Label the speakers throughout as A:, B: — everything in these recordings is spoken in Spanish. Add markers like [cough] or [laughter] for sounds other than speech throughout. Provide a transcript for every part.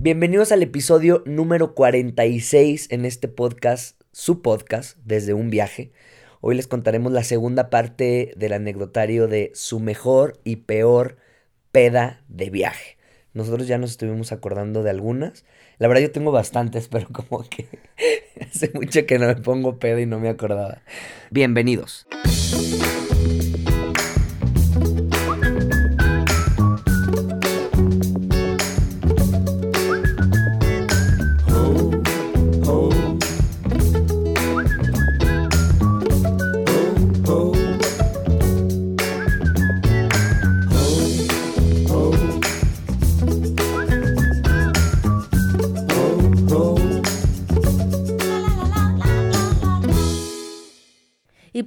A: Bienvenidos al episodio número 46 en este podcast, su podcast, desde un viaje. Hoy les contaremos la segunda parte del anecdotario de su mejor y peor peda de viaje. Nosotros ya nos estuvimos acordando de algunas. La verdad yo tengo bastantes, [laughs] pero como que hace mucho que no me pongo pedo y no me acordaba. Bienvenidos.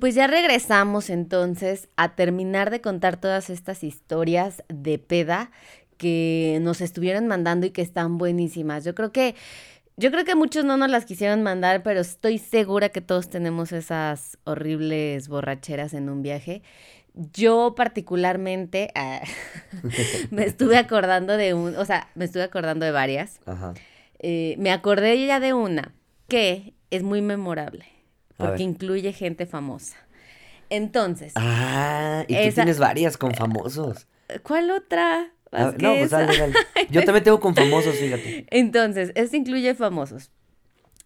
B: Pues ya regresamos entonces a terminar de contar todas estas historias de peda que nos estuvieron mandando y que están buenísimas. Yo creo que yo creo que muchos no nos las quisieron mandar, pero estoy segura que todos tenemos esas horribles borracheras en un viaje. Yo particularmente ah, [laughs] me estuve acordando de un, o sea, me estuve acordando de varias.
A: Ajá.
B: Eh, me acordé ya de una que es muy memorable porque incluye gente famosa. Entonces,
A: Ah, y tú tienes varias con famosos.
B: ¿cuál otra?
A: A
B: Más
A: ver,
B: que
A: no, pues dale, dale. [laughs] Yo también tengo con famosos, fíjate.
B: Entonces, esto incluye famosos.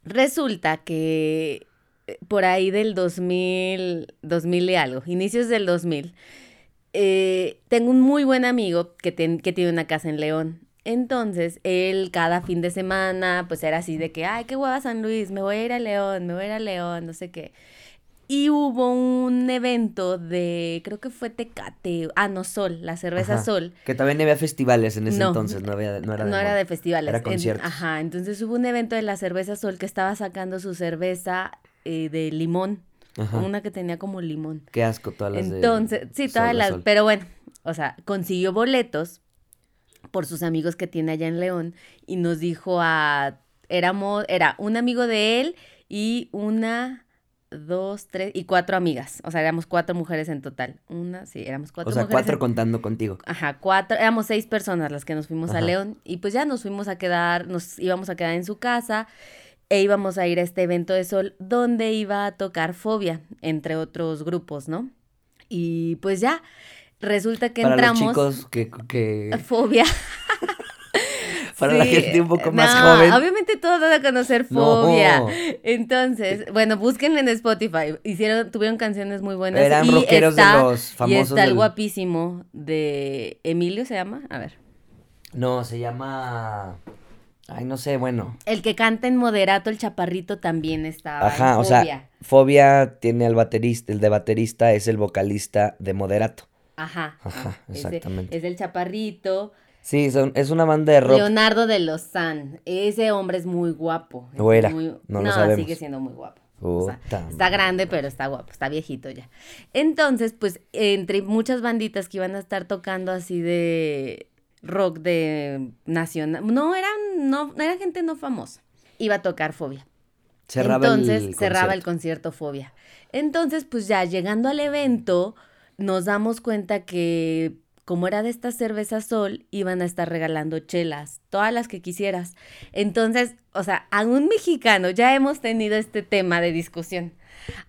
B: Resulta que eh, por ahí del 2000, 2000 y algo, inicios del 2000, eh, tengo un muy buen amigo que, ten- que tiene una casa en León. Entonces, él cada fin de semana, pues era así de que, ay, qué guapa San Luis, me voy a ir a León, me voy a ir a León, no sé qué. Y hubo un evento de, creo que fue Tecate, ah, no, Sol, la cerveza
A: Ajá.
B: Sol.
A: Que también había festivales en ese
B: No,
A: entonces, no, había, no era de
B: No era de festivales.
A: Era
B: en-
A: conciertos.
B: ajá, entonces hubo un evento de la cerveza Sol que estaba sacando su cerveza eh, de limón,
A: Ajá.
B: una que tenía como limón.
A: Qué asco todas las de
B: Entonces, sí, todas las,
A: Sol.
B: pero bueno, o sea, consiguió boletos por sus amigos que tiene allá en León y nos dijo a, éramos, era un amigo de él y una, dos, tres y cuatro amigas, o sea, éramos cuatro mujeres en total. Una, sí, éramos cuatro
A: O sea,
B: mujeres
A: cuatro
B: en-
A: contando contigo.
B: Ajá, cuatro, éramos seis personas las que nos fuimos a. León y pues ya nos fuimos a quedar, nos íbamos a quedar en su casa e íbamos a ir a este evento de sol donde iba a tocar Fobia, entre otros grupos, ¿no? Y pues ya, resulta que
A: Para
B: entramos...
A: los chicos que... que-
B: Fobia. [laughs]
A: para la
B: Sí,
A: gente un poco más
B: no,
A: joven.
B: Obviamente todos van a conocer
A: No.
B: Fobia. Entonces, bueno, búsquenle en Spotify. Hicieron, tuvieron canciones muy buenas.
A: Eran
B: y
A: rockeros de
B: está-
A: los
B: Y
A: famosos
B: está el
A: del-
B: guapísimo de Emilio, ¿se llama? A ver.
A: No, se llama... Ay, no sé, bueno.
B: El que canta en Moderato, el chaparrito, también estaba.
A: Ajá, o sea,
B: Fobia.
A: Tiene al baterista, el de baterista es el vocalista de Moderato.
B: Ajá.
A: Ajá, exactamente.
B: es el chaparrito.
A: Sí, son, es una banda de rock.
B: Leonardo de Lozán. Ese hombre es muy guapo. es
A: O era,
B: muy-
A: no lo sabemos.
B: sigue siendo muy guapo. O sea,
A: Puta
B: está grande, pero está guapo, está viejito ya. Entonces, pues, entre muchas banditas que iban a estar tocando así de rock de nacional. No, eran, no, era gente no famosa. Iba a tocar Fobia.
A: Cerraba
B: Entonces
A: el
B: cerraba el
A: concierto
B: Fobia. Entonces, pues ya llegando al evento, nos damos cuenta que como era de esta cerveza Sol, iban a estar regalando chelas, todas las que quisieras. Entonces, o sea, a un mexicano, ya hemos tenido este tema de discusión,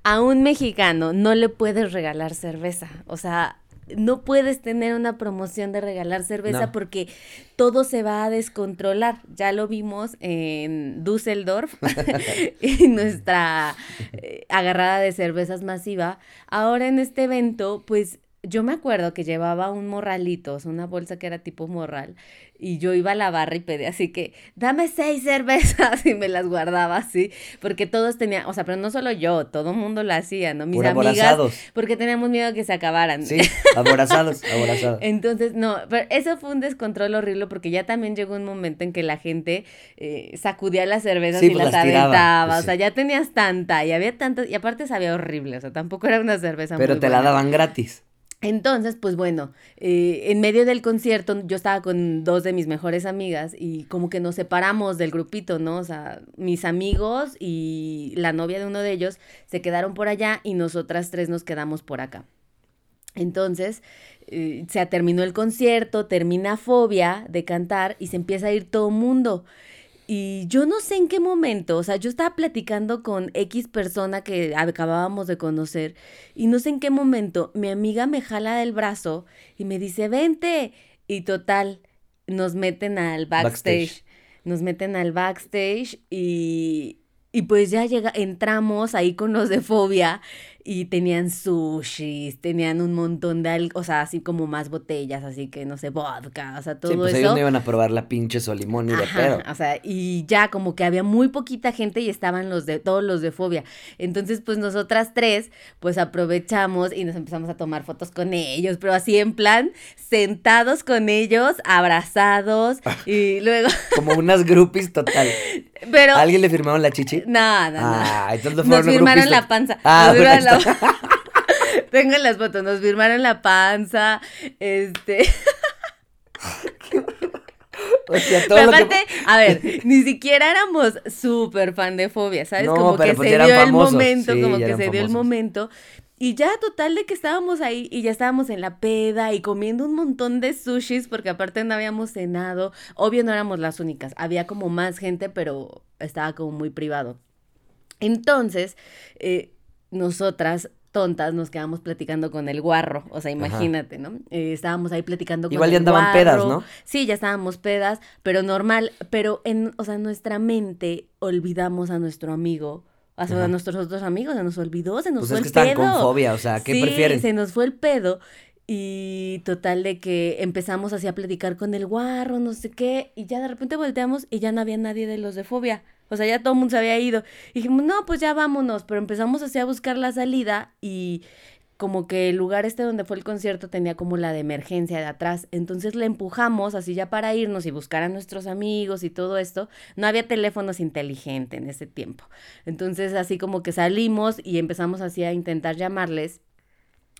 B: a un mexicano no le puedes regalar cerveza, o sea... No puedes tener una promoción de regalar cerveza
A: No.
B: porque todo se va a descontrolar. Ya lo vimos en Düsseldorf, [laughs] en nuestra eh, agarrada de cervezas masiva. Ahora en este evento, pues yo me acuerdo que llevaba un morralito, o sea, una bolsa que era tipo morral, y yo iba a la barra y pedía así que, dame seis cervezas, [laughs] y me las guardaba así, porque todos tenían, o sea, pero no solo yo, todo el mundo lo hacía, ¿no? Mis amigas,
A: aborazados.
B: porque teníamos miedo de que se acabaran.
A: Sí, aborazados, aborazados. [laughs]
B: Entonces, no, pero eso fue un descontrol horrible porque ya también llegó un momento en que la gente eh, sacudía las cervezas
A: Sí,
B: y
A: pues,
B: las
A: las tiraba,
B: aventaba.
A: pues,
B: o sea, ya tenías tanta y había tantas, y aparte sabía horrible, o sea, tampoco era una cerveza
A: Pero
B: muy
A: te la daban gratis.
B: Entonces, pues bueno, eh, en medio del concierto yo estaba con dos de mis mejores amigas y como que nos separamos del grupito, ¿no? O sea, mis amigos y la novia de uno de ellos se quedaron por allá y nosotras tres nos quedamos por acá. Entonces, eh, se terminó el concierto, termina Fobia de cantar y se empieza a ir todo mundo. Y yo no sé en qué momento, o sea, yo estaba platicando con X persona que acabábamos de conocer y no sé en qué momento mi amiga me jala del brazo y me dice, vente. Y total, nos meten al backstage. Nos meten al backstage y, y pues ya llega, entramos ahí con los de fobia y tenían sushis, tenían un montón de algo, o sea, así como más botellas, así que no sé, vodka, o sea, todo sí, pues
A: ellos no iban a probar la pinche solimón y de pedo.
B: O sea, y ya como que había muy poquita gente y estaban los de todos los de fobia. Entonces, pues nosotras tres pues aprovechamos y nos empezamos a tomar fotos con ellos, pero así en plan sentados con ellos, abrazados [laughs] y luego [laughs]
A: como unas groupies total. Pero ¿A alguien le firmaron la chichi?
B: No, no, no.
A: Ah, entonces
B: nos firmaron la panza. Ah, nos [laughs] Tengo las fotos, [laughs] nos firmaron la panza, este... [laughs]
A: O sea, todo
B: Pero aparte, a ver, ni siquiera éramos súper fan de fobia, ¿sabes? como que pues se dio el momento, como que se dio el momento. Y ya total de que estábamos ahí y ya estábamos en la peda y comiendo un montón de sushis porque aparte no habíamos cenado. Obvio no éramos las únicas, había como más gente, pero estaba como muy privado. Entonces, eh, nosotras tontas nos quedamos platicando con el guarro, o sea, imagínate, ¿no? Eh, estábamos ahí platicando con
A: Igual
B: ya
A: andaban pedas, ¿no?
B: Sí, ya estábamos pedas, pero normal, pero en, o sea, nuestra mente olvidamos a nuestro amigo, a, a nuestros otros amigos, se nos olvidó, se nos
A: pues
B: fue
A: es que
B: el
A: están
B: pedo.
A: con fobia, o sea, ¿qué
B: sí,
A: prefieren?
B: se nos fue el pedo y total de que empezamos así a platicar con el guarro, no sé qué, y ya de repente volteamos y ya no había nadie de los de fobia. O sea, ya todo el mundo se había ido. Y dijimos, no, pues ya vámonos. Pero empezamos así a buscar la salida y como que el lugar este donde fue el concierto tenía como la de emergencia de atrás. Entonces le empujamos así ya para irnos y buscar a nuestros amigos y todo esto. No había teléfonos inteligentes en ese tiempo. Entonces así como que salimos y empezamos así a intentar llamarles.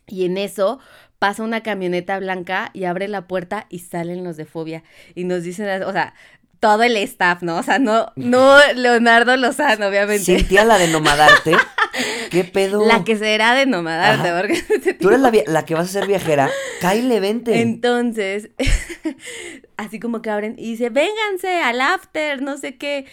B: Y en eso pasa una camioneta blanca y abre la puerta y salen los de fobia. Y nos dicen, o sea, todo el staff, ¿no? O sea, no, no Leonardo Lozano, obviamente.
A: ¿Sentía la de nomadarte? [laughs] ¿Qué pedo?
B: La que será de nomadarte,
A: Ajá.
B: porque...
A: Tú eres la, la que vas a ser viajera. Kyle, vente.
B: Entonces, [laughs] así como que abren y dice, vénganse al after, no sé qué.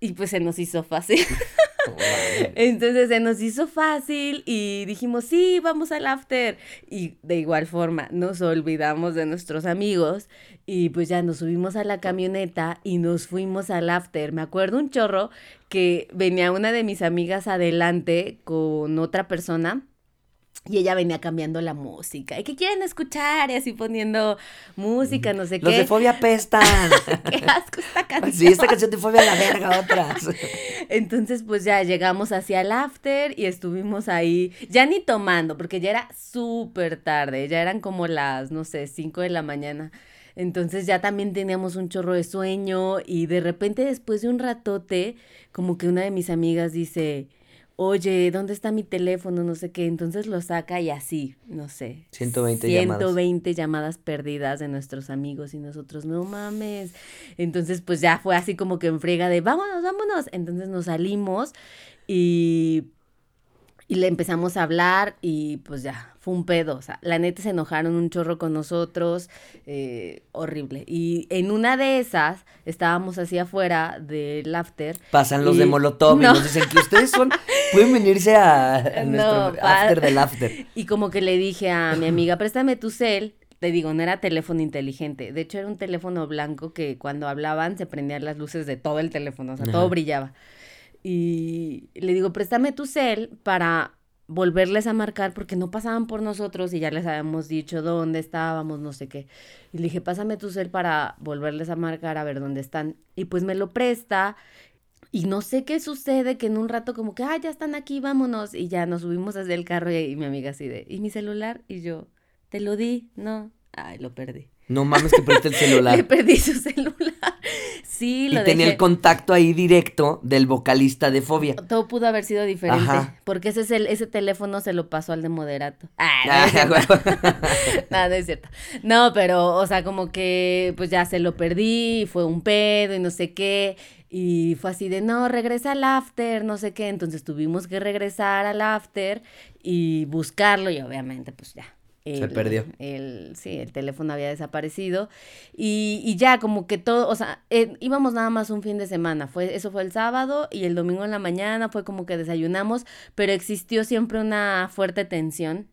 B: Y pues se nos hizo fácil. [laughs] [laughs] Entonces se nos hizo fácil y dijimos, sí, vamos al after. Y de igual forma, nos olvidamos de nuestros amigos y pues ya nos subimos a la camioneta y nos fuimos al after. Me acuerdo un chorro que venía una de mis amigas adelante con otra persona. Y ella venía cambiando la música. ¿Y qué quieren escuchar? Y así poniendo música, no sé
A: Los
B: qué.
A: de fobia pestan. [laughs]
B: Qué asco esta [laughs] canción.
A: Sí, esta canción de fobia a la verga, otras. [laughs]
B: Entonces, pues ya llegamos hacia el after y estuvimos ahí, ya ni tomando, porque ya era súper tarde, ya eran como las, no sé, 5 de la mañana. Entonces ya también teníamos un chorro de sueño y de repente después de un ratote, como que una de mis amigas dice, oye, ¿dónde está mi teléfono? No sé qué. Entonces lo saca y así, no sé.
A: 120 llamadas.
B: 120 llamadas perdidas de nuestros amigos y nosotros, no mames. Entonces, pues ya fue así como que en frega de, vámonos, vámonos. Entonces nos salimos y, y le empezamos a hablar y pues ya, fue un pedo. O sea, la neta se enojaron un chorro con nosotros, eh, horrible. Y en una de esas, estábamos así afuera del after.
A: Pasan los
B: Y-
A: de Molotov
B: No.
A: y nos dicen que ustedes son. [laughs] Pueden venirse a, a
B: No,
A: nuestro
B: pa-
A: after del after. [laughs]
B: Y como que le dije a mi amiga, préstame tu cel. Te digo, no era teléfono inteligente. De hecho, era un teléfono blanco que cuando hablaban se prendían las luces de todo el teléfono, o sea, todo brillaba. Y le digo, préstame tu cel para volverles a marcar porque no pasaban por nosotros y ya les habíamos dicho dónde estábamos, no sé qué. Y le dije, pásame tu cel para volverles a marcar a ver dónde están. Y pues me lo presta. Y no sé qué sucede, que en un rato como que, ah, ya están aquí, vámonos. Y ya nos subimos desde el carro y, y mi amiga así de, ¿y mi celular? Y yo, te lo di, no. Ay, lo perdí.
A: No mames que perdiste el [laughs]
B: Le
A: celular.
B: perdí su [laughs] celular. Sí,
A: Y tenía el contacto ahí directo del vocalista de fobia.
B: Todo pudo haber sido diferente.
A: Ajá.
B: Porque ese, es el, ese teléfono se lo pasó al de moderato. Ah, no,
A: Ah,
B: es [laughs] no, no es cierto. No, pero, o sea, como que pues ya se lo perdí, y fue un pedo y no sé qué. Y fue así de, no, regresa al after, no sé qué. Entonces tuvimos que regresar al after y buscarlo y obviamente pues ya,
A: Se perdió.
B: El, sí, el teléfono había desaparecido. Y, y ya, como que todo, o sea, eh, íbamos nada más un fin de semana. Fue, eso fue el sábado y el domingo en la mañana fue como que desayunamos, pero existió siempre una fuerte tensión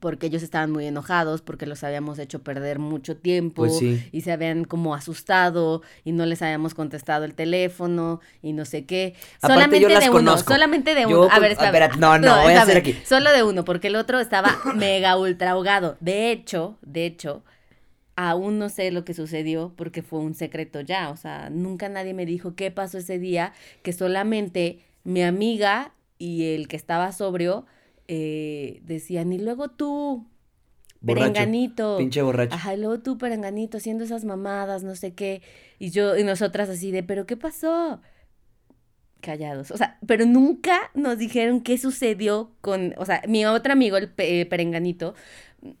B: porque ellos estaban muy enojados, porque los habíamos hecho perder mucho tiempo
A: Pues sí.
B: y se habían como asustado y no les habíamos contestado el teléfono y no sé qué.
A: Aparte,
B: solamente
A: yo
B: de uno,
A: conozco.
B: solamente de
A: Yo
B: uno. A ver, espera.
A: espérate, no, no, voy a hacer aquí.
B: Solo de uno, porque el otro estaba [coughs] mega ultra ahogado. De hecho, de hecho, aún no sé lo que sucedió porque fue un secreto ya. O sea, nunca nadie me dijo qué pasó ese día, que solamente mi amiga y el que estaba sobrio eh, decían, y luego tú,
A: Borracho.
B: perenganito.
A: Pinche borracho.
B: Ajá, y luego tú, perenganito, haciendo esas mamadas, no sé qué. Y yo, y nosotras así de, ¿pero qué pasó? Callados. O sea, pero nunca nos dijeron qué sucedió con, o sea, mi otro amigo, el eh, perenganito,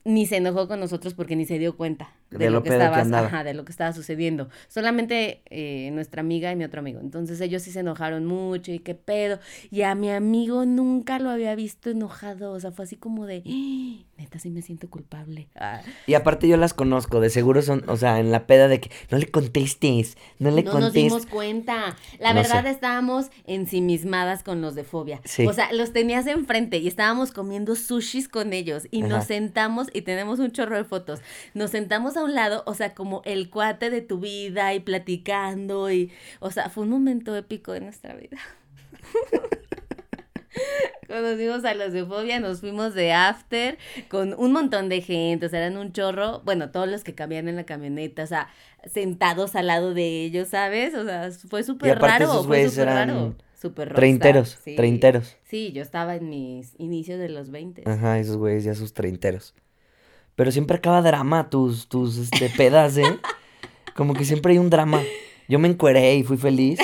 B: ni se enojó con nosotros porque ni se dio cuenta de,
A: De
B: lo,
A: lo
B: que estaba,
A: andaba.
B: ajá, de lo que estaba sucediendo. Solamente eh, nuestra amiga y mi otro amigo. Entonces ellos sí se enojaron mucho y qué pedo. Y a mi amigo nunca lo había visto enojado. O sea, fue así como de, "Ah, neta, sí me siento culpable. Ah.
A: Y aparte yo las conozco, de seguro son, o sea, en la peda de que no le contestes, no le
B: no nos
A: contestes.
B: dimos cuenta. La
A: No
B: verdad
A: sé.
B: estábamos ensimismadas con los de fobia.
A: Sí.
B: O sea, los tenías enfrente y estábamos comiendo sushis con ellos y
A: Ajá.
B: nos sentamos y tenemos un chorro de fotos. Nos sentamos a un lado, o sea, como el cuate de tu vida y platicando y, o sea, fue un momento épico de nuestra vida. [laughs] Conocimos a los de fobia, nos fuimos de after con un montón de gente, o sea, eran un chorro, bueno, todos los que cabían en la camioneta, o sea, sentados al lado de ellos, ¿sabes? O sea, fue súper raro,
A: esos
B: fue
A: güeyes
B: súper
A: eran
B: raro. Súper
A: Treinteros,
B: sí.
A: treinteros.
B: Sí, yo estaba en mis inicios de los 20.
A: Ajá, esos güeyes ya sus treinteros. Pero siempre acaba drama tus, tus, este, [laughs] pedas, ¿eh? Como que siempre hay un drama. Yo me encueré y fui feliz.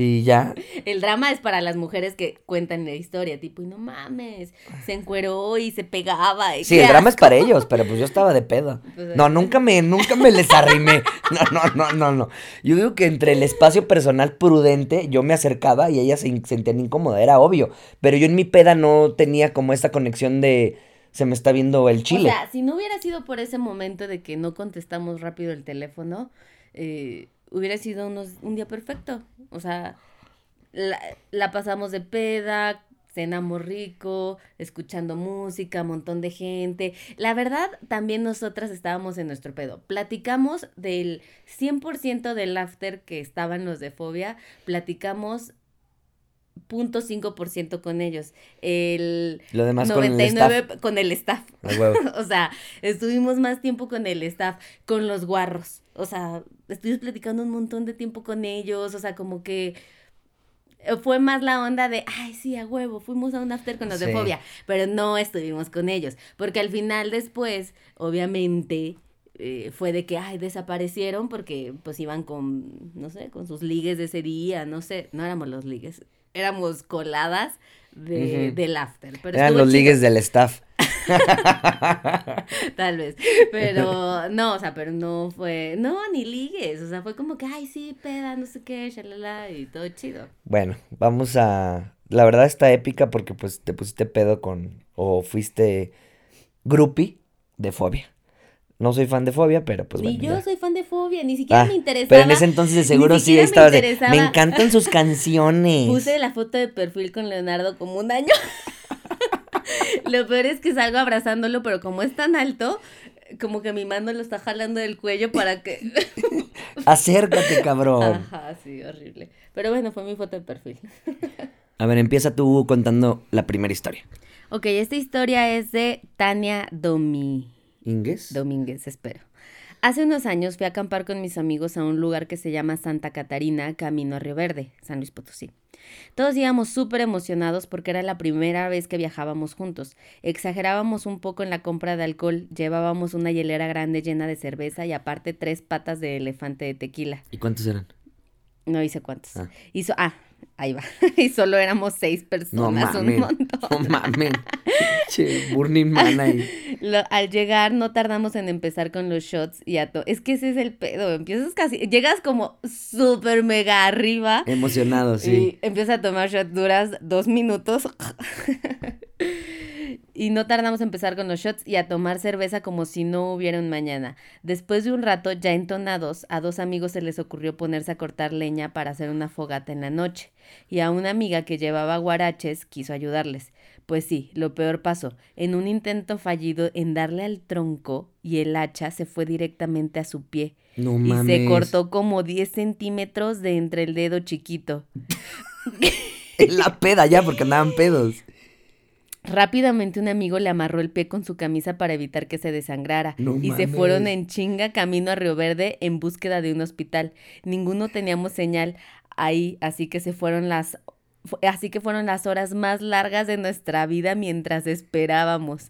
A: Y ya.
B: El drama es para las mujeres que cuentan la historia, tipo, y no mames, se encueró y se pegaba. y
A: Sí, el drama es
B: asco".
A: para ellos, pero pues yo estaba de peda. [laughs]
B: Pues,
A: No, nunca me, nunca me les arrimé. No, no, no, no, no. Yo digo que entre el espacio personal prudente, yo me acercaba y ellas se sentían incómoda, era obvio. Pero yo en mi peda no tenía como esta conexión de se me está viendo el chile.
B: O sea, si no hubiera sido por ese momento de que no contestamos rápido el teléfono, eh, hubiera sido unos- un día perfecto. O sea, la, la pasamos de peda, cenamos rico, escuchando música, montón de gente. La verdad, también nosotras estábamos en nuestro pedo. Platicamos del 100% del after que estaban los de fobia, platicamos 0.5% con ellos. El
A: Lo demás con el
B: 99
A: staff.
B: con el staff.
A: A huevo. [laughs]
B: O sea, estuvimos más tiempo con el staff, con los guarros. O sea, estuvimos platicando un montón de tiempo con ellos. O sea, como que eh, fue más la onda de, ay, sí, a huevo, fuimos a un after con los de fobia. Pero no estuvimos con ellos. Porque al final, después, obviamente. eh, fue de que, ay, desaparecieron porque pues iban con, no sé, con sus ligues de ese día, no sé, no éramos los ligues, éramos coladas de,
A: Ujú.
B: del after. Pero
A: Eran los
B: chido.
A: ligues del staff. [laughs] [laughs]
B: Tal vez. Pero no, o sea, pero no fue. No, ni ligues. O sea, fue como que, ay, sí, peda, no sé qué, shalala, y todo chido.
A: Bueno, vamos a. La verdad está épica porque pues te pusiste pedo con. O fuiste groupie de fobia. No soy fan de fobia, pero pues
B: ni
A: bueno.
B: yo
A: ya.
B: soy fan de fobia, ni siquiera
A: Ah,
B: me interesaba.
A: Pero en ese entonces de seguro sí
B: siquiera me
A: de. Me
B: interesaba".
A: encantan sus [laughs] canciones.
B: Puse la foto de perfil con Leonardo como un año. [laughs] Lo peor es que salgo abrazándolo, pero como es tan alto, como que mi mano lo está jalando del cuello para que. [laughs]
A: Acércate, cabrón.
B: Ajá, sí, horrible. Pero bueno, fue mi foto de perfil.
A: A ver, empieza tú contando la primera historia.
B: Ok, esta historia es de Tania Domi.
A: ¿Ingues?
B: Domínguez, espero. Hace unos años fui a acampar con mis amigos a un lugar que se llama Santa Catarina, camino a Río Verde, San Luis Potosí. Todos íbamos súper emocionados porque era la primera vez que viajábamos juntos. Exagerábamos un poco en la compra de alcohol, llevábamos una hielera grande llena de cerveza y aparte tres patas de elefante de tequila.
A: ¿Y cuántos eran?
B: No hice cuántos.
A: Ah.
B: Hizo, ah, ahí va. [laughs] y solo éramos seis
A: No
B: personas, un montón.
A: No mames. [laughs] Che, Burning Man ahí.
B: Lo- al llegar no tardamos en empezar con los shots y a to- Es que ese es el pedo, empiezas casi, llegas como súper mega arriba
A: Emocionado, sí.
B: y empiezas a tomar shots, duras dos minutos [laughs] Y no tardamos en empezar con los shots y a tomar cerveza como si no hubiera un mañana. Después de un rato, ya entonados, a dos amigos se les ocurrió ponerse a cortar leña para hacer una fogata en la noche. Y a una amiga que llevaba guaraches quiso ayudarles. Pues sí, lo peor pasó. En un intento fallido en darle al tronco y el hacha se fue directamente a su pie.
A: No
B: y
A: mames.
B: se cortó como 10 centímetros de entre el dedo chiquito. [laughs]
A: En la peda ya, porque andaban pedos.
B: Rápidamente un amigo le amarró el pie con su camisa para evitar que se desangrara
A: No
B: y se fueron en chinga camino a Río Verde en búsqueda de un hospital. Ninguno teníamos señal ahí, así que se fueron las así que fueron las horas más largas de nuestra vida mientras esperábamos,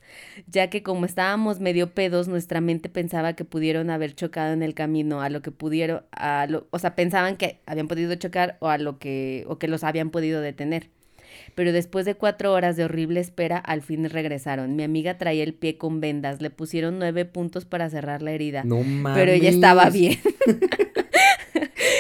B: ya que como estábamos medio pedos, nuestra mente pensaba que pudieron haber chocado en el camino, a lo que pudieron, a lo, o sea, pensaban que habían podido chocar o a lo que, o que los habían podido detener. Pero después de cuatro horas de horrible espera, al fin regresaron. Mi amiga traía el pie con vendas, le pusieron nueve puntos para cerrar la herida.
A: No mames.
B: pero ella estaba bien. [laughs]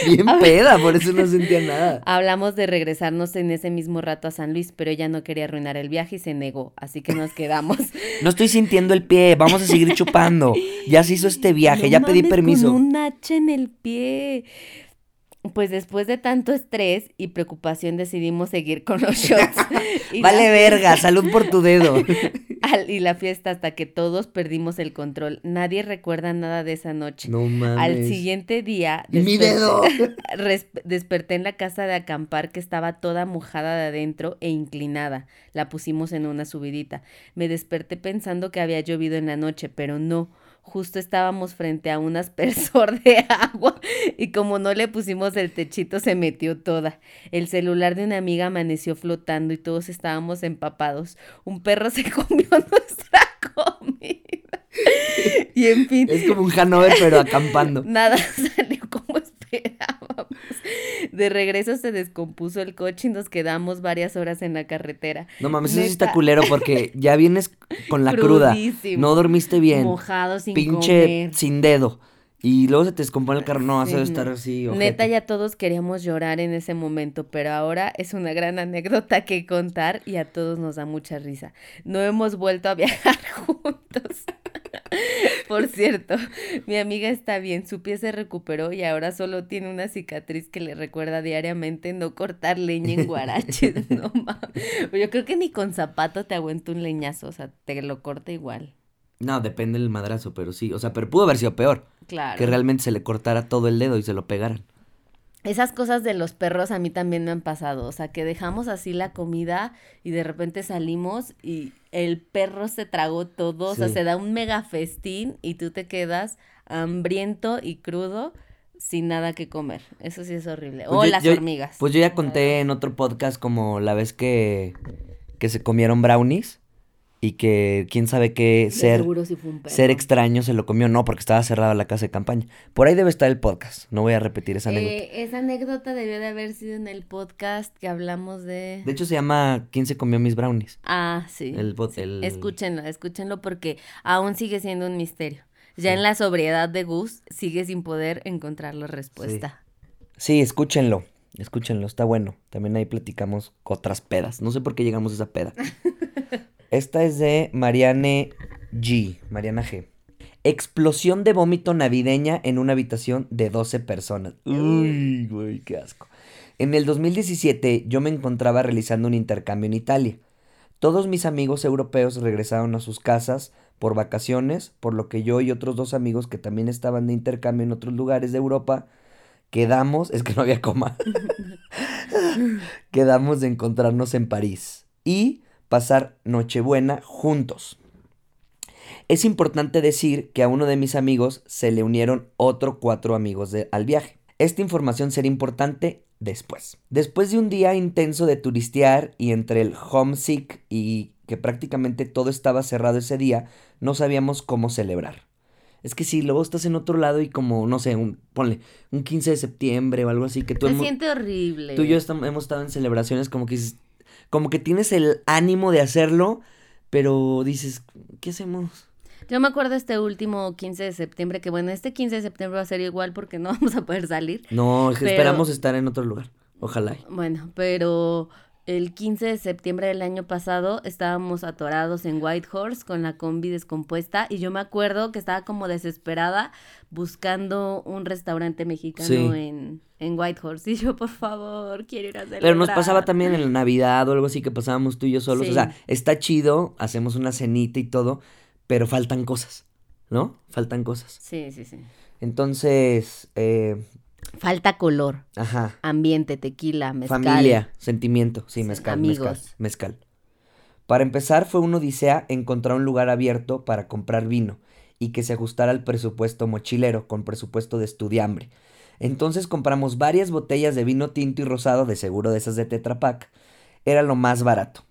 A: Bien [laughs] peda, por eso no sentía nada.
B: Hablamos de regresarnos en ese mismo rato a San Luis, pero ella no quería arruinar el viaje y se negó, así que nos quedamos. [laughs]
A: No estoy sintiendo el pie, vamos a seguir chupando. Ya se hizo este viaje,
B: No
A: ya pedí permiso.
B: Con un hacha en el pie. Pues después de tanto estrés y preocupación decidimos seguir con los [laughs] la
A: Vale verga, salud por tu dedo. [laughs]
B: al- y la fiesta hasta que todos perdimos el control. Nadie recuerda nada de esa noche.
A: No mames.
B: Al siguiente día
A: ¡Mi dedo! [laughs]
B: desperté en la casa de acampar que estaba toda mojada de adentro e inclinada. La pusimos en una subidita. Me desperté pensando que había llovido en la noche, pero no. Justo estábamos frente a un aspersor de [laughs] agua y como no le pusimos el techito se metió toda. El celular de una amiga amaneció flotando y todos estábamos empapados. Un perro [laughs] se comió nuestra comida. Y en fin,
A: Es como un Hanover, pero acampando.
B: Nada [laughs] salió como esperábamos. [laughs] De regreso se descompuso el coche y nos quedamos varias horas en la carretera.
A: No mames, eso sí está culero porque ya vienes con la cruda. No dormiste bien.
B: Mojado sin
A: pinche
B: comer.
A: sin dedo. Y luego se te descompone el carro. No,
B: Sí,
A: eso debe
B: no.
A: estar así. ojete.
B: Neta, ya todos queríamos llorar en ese momento, pero ahora es una gran anécdota que contar y a todos nos da mucha risa. No hemos vuelto a viajar [laughs] juntos. Por cierto, mi amiga está bien, su pie se recuperó y ahora solo tiene una cicatriz que le recuerda diariamente no cortar leña en guaraches. [laughs] No mames. Yo creo que ni con zapato te aguanta un leñazo, o sea, te lo corta igual.
A: No, depende del madrazo, pero sí. O sea, pero pudo haber sido peor.
B: Claro.
A: Que realmente se le cortara todo el dedo y se lo pegaran.
B: Esas cosas de los perros a mí también me han pasado, o sea, que dejamos así la comida y de repente salimos y el perro se tragó todo, o sea, se da un mega festín y tú te quedas hambriento y crudo sin nada que comer. Eso sí es horrible.
A: Pues
B: o
A: yo-
B: las
A: yo-
B: hormigas.
A: Pues yo ya conté en otro podcast como la vez que, que se comieron brownies y que quién sabe qué ser,
B: seguro sí fue un perro.
A: ser extraño se lo comió. No, porque estaba cerrada la casa de campaña. Por ahí debe estar el podcast. No voy a repetir esa anécdota.
B: Eh, esa anécdota debió de haber sido en el podcast que hablamos de...
A: De hecho, se llama ¿Quién se comió mis brownies?
B: Ah, sí.
A: El bot-
B: sí.
A: el-
B: Escúchenlo, escúchenlo porque aún sigue siendo un misterio. Ya en la sobriedad de Gus sigue sin poder encontrar la respuesta.
A: Sí, escúchenlo. Escúchenlo, está bueno. También ahí platicamos otras pedas. No sé por qué llegamos a esa peda. [laughs] Esta es de Mariane G. Mariana G. Explosión de vómito navideña en una habitación de 12 personas. Uy, güey, qué asco. En el 2017 yo me encontraba realizando un intercambio en Italia. Todos mis amigos europeos regresaron a sus casas por vacaciones, por lo que yo y otros dos amigos que también estaban de intercambio en otros lugares de Europa quedamos, es que no había coma, [laughs] quedamos de encontrarnos en París y pasar Nochebuena juntos. Es importante decir que a uno de mis amigos se le unieron otro cuatro amigos de- al viaje. Esta información será importante después. Después de un día intenso de turistear y entre el homesick y que prácticamente todo estaba cerrado ese día, no sabíamos cómo celebrar. Es que si luego estás en otro lado y como, no sé, un, ponle, un 15 de septiembre o algo así, que tú
B: Se siente horrible.
A: Tú y yo estam- hemos estado en celebraciones como que dices- como que tienes el ánimo de hacerlo, pero dices, ¿qué hacemos?
B: Yo me acuerdo este último 15 de septiembre, que bueno, este 15 de septiembre va a ser igual porque no [laughs] vamos a poder salir.
A: No,
B: Pero-
A: esperamos estar en otro lugar. Ojalá.
B: Bueno, pero el 15 de septiembre del año pasado estábamos atorados en Whitehorse con la combi descompuesta y yo me acuerdo que estaba como desesperada buscando un restaurante mexicano en, en Whitehorse [laughs] y yo por favor quiero ir a celebrar.
A: Pero nos pasaba también en la Navidad o algo así que pasábamos tú y yo solos. O sea, está chido, hacemos una cenita y todo, pero faltan cosas, ¿no? Faltan cosas.
B: Sí, sí, sí.
A: Entonces, eh,
B: Falta color.
A: Ajá.
B: Ambiente, tequila, mezcal.
A: Familia, sentimiento, sí, mezcal,
B: amigos.
A: mezcal, mezcal. Para empezar, fue una odisea encontrar un lugar abierto para comprar vino y que se ajustara al presupuesto mochilero con presupuesto de estudiambre. Entonces compramos varias botellas de vino tinto y rosado, de seguro de esas de Tetra Pak. Era lo más barato.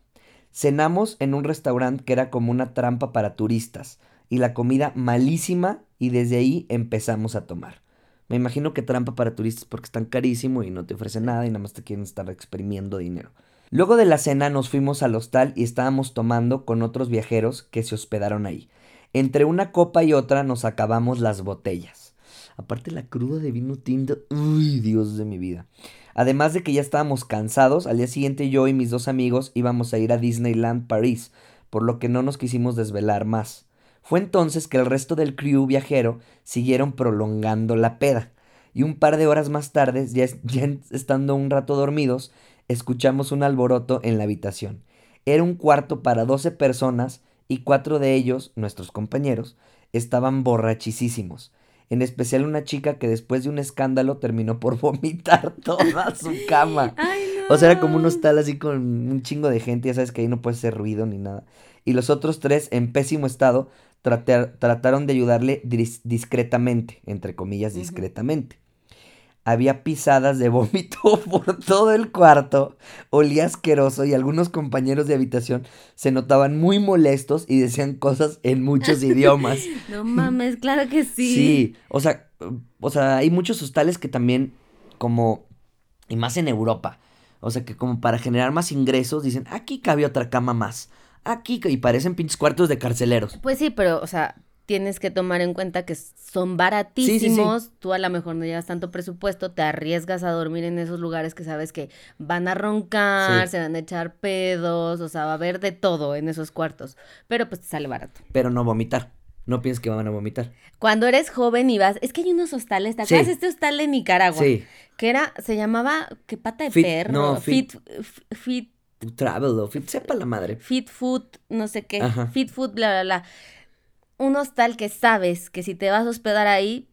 A: Cenamos en un restaurante que era como una trampa para turistas y la comida malísima y desde ahí empezamos a tomar. Me imagino que trampa para turistas porque están carísimo y no te ofrecen nada y nada más te quieren estar exprimiendo dinero. Luego de la cena nos fuimos al hostal y estábamos tomando con otros viajeros que se hospedaron ahí. Entre una copa y otra nos acabamos las botellas. Aparte la cruda de vino tinto, uy, Dios de mi vida. Además de que ya estábamos cansados, al día siguiente yo y mis dos amigos íbamos a ir a Disneyland París, por lo que no nos quisimos desvelar más. Fue entonces que el resto del crew viajero siguieron prolongando la peda, y un par de horas más tarde, ya, [laughs] estando un rato dormidos, escuchamos un alboroto en la habitación. Era un cuarto para 12 personas y cuatro de ellos, nuestros compañeros, estaban borrachísimos. En especial una chica que después de un escándalo terminó por [laughs] vomitar toda su cama. [laughs] O sea, era como un hostal así con un chingo de gente, ya sabes que ahí no puede ser ruido ni nada. Y los otros tres, en pésimo estado, trataron de ayudarle discretamente, entre comillas, discretamente. Había pisadas de [laughs] vómito por todo el cuarto, olía asqueroso y algunos compañeros de habitación se notaban muy molestos y decían cosas en muchos [laughs] idiomas.
B: No mames, claro que sí.
A: Sí, o sea, o sea, hay muchos hostales que también como y más en Europa, o sea, que como para generar más ingresos dicen, aquí cabe otra cama más aquí y parecen pinches cuartos de carceleros.
B: Pues sí, pero, o sea, tienes que tomar en cuenta que son baratísimos. Tú a lo mejor no llevas tanto presupuesto, te arriesgas a dormir en esos lugares que sabes que van a roncar, se van a echar pedos, o sea, va a haber de todo en esos cuartos. Pero pues te sale barato.
A: Pero no vomitar. No pienses que van a vomitar.
B: Cuando eres joven y vas, es que hay unos hostales, ¿te acuerdas este hostal de Nicaragua? Sí. Que era, se llamaba, ¿qué pata de perro? No, fit, fit
A: Travel o Fit, sepa la madre.
B: Fit Food, no sé qué. Fit Food, bla, bla, bla. Un hostal que sabes que si te vas a hospedar ahí,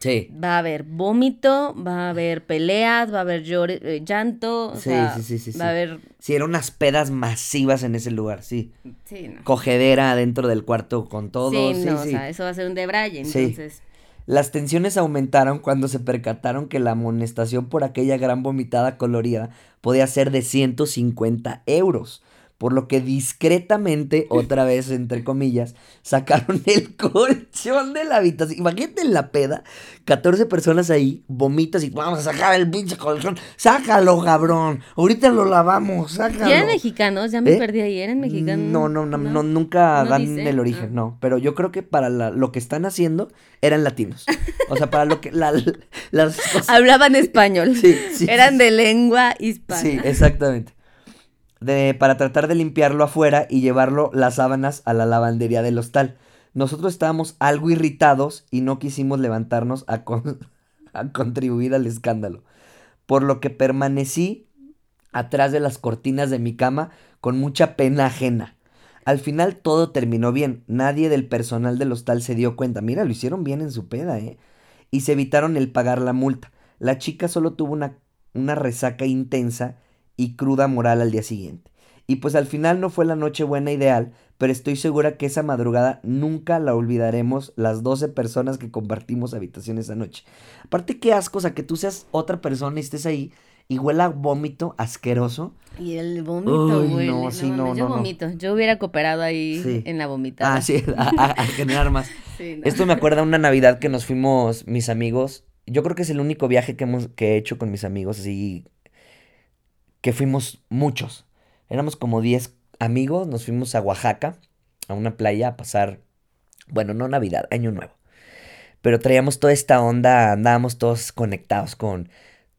A: Sí.
B: Va a haber vómito, va a haber peleas, va a haber eh, llanto. sí, sí, sí, sí, Va a haber.
A: Sí, eran unas pedas masivas en ese lugar, sí.
B: Sí, no.
A: Cogedera dentro del cuarto con todo.
B: Sí, no, o sea, eso va a ser un debraye, entonces.
A: Las tensiones aumentaron cuando se percataron que la amonestación por aquella gran vomitada colorida podía ser de 150 euros por lo que discretamente, [laughs] otra vez entre comillas, sacaron [laughs] el colchón de la habitación. Imagínate en la peda, 14 personas ahí, vomitas y vamos a sacar el pinche colchón. Sácalo, cabrón. Ahorita lo lavamos, sácalo.
B: ¿Ya eran mexicanos? Ya me ¿Eh? perdí ahí, ¿eran mexicanos?
A: No, no, no, nunca dan el origen, ah. no. Pero yo creo que para lo que están haciendo eran latinos. O sea, para lo que las [laughs]
B: Hablaban español. Sí, sí. Eran de lengua hispana.
A: Sí, exactamente de, para tratar de limpiarlo afuera y llevarlo las sábanas a la lavandería del hostal. Nosotros estábamos algo irritados y no quisimos levantarnos a, [laughs] a contribuir al escándalo, por lo que permanecí atrás de las cortinas de mi cama con mucha pena ajena. Al final todo terminó bien, nadie del personal del hostal se dio cuenta, mira, lo hicieron bien en su peda, ¿eh? Y se evitaron el pagar la multa. La chica solo tuvo una, una resaca intensa y cruda moral al día siguiente. Y pues al final no fue la noche buena ideal, pero estoy segura que esa madrugada nunca la olvidaremos las 12 personas que compartimos habitación esa noche. Aparte qué asco, o sea, que tú seas otra persona y estés ahí y huela vómito asqueroso.
B: Y el vómito, güey. No, sí, no, no, Yo vomito. Yo hubiera cooperado ahí en la vomitada.
A: Ah, sí, a, generar más. [laughs] Esto me acuerda una Navidad que nos fuimos mis amigos. Yo creo que es el único viaje que, hemos, que he hecho con mis amigos así que fuimos muchos. Éramos como 10 amigos, nos fuimos a Oaxaca, a una playa a pasar, bueno, no Navidad, Año Nuevo. Pero traíamos toda esta onda, andábamos todos conectados con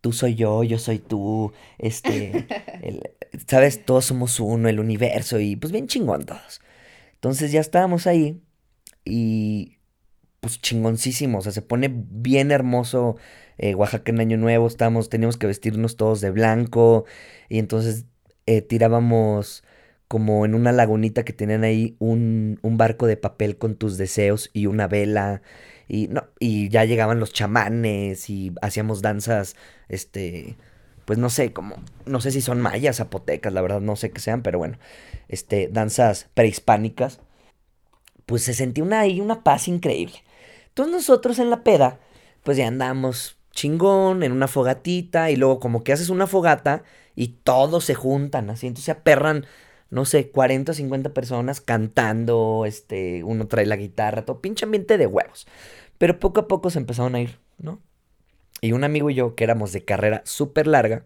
A: tú soy yo, yo soy tú, este, [laughs] el- sabes, todos somos uno, el universo y pues bien chingón todos. Entonces ya estábamos ahí y pues chingoncísimo, o sea, se pone bien hermoso eh, Oaxaca en Año Nuevo, estábamos, teníamos que vestirnos todos de blanco y entonces eh, tirábamos como en una lagunita que tenían ahí un, un barco de papel con tus deseos y una vela y no, y ya llegaban los chamanes y hacíamos danzas, este, pues no sé, como, no sé si son mayas, zapotecas, la verdad no sé qué sean, pero bueno, este, danzas prehispánicas, pues se sentía una ahí una paz increíble. Entonces nosotros en la peda, pues ya andamos chingón en una fogatita y luego como que haces una fogata y todos se juntan así, entonces se aperran, no sé, 40 o 50 personas cantando, este, uno trae la guitarra, todo pinche ambiente de huevos. Pero poco a poco se empezaron a ir, ¿no? Y un amigo y yo, que éramos de carrera súper larga,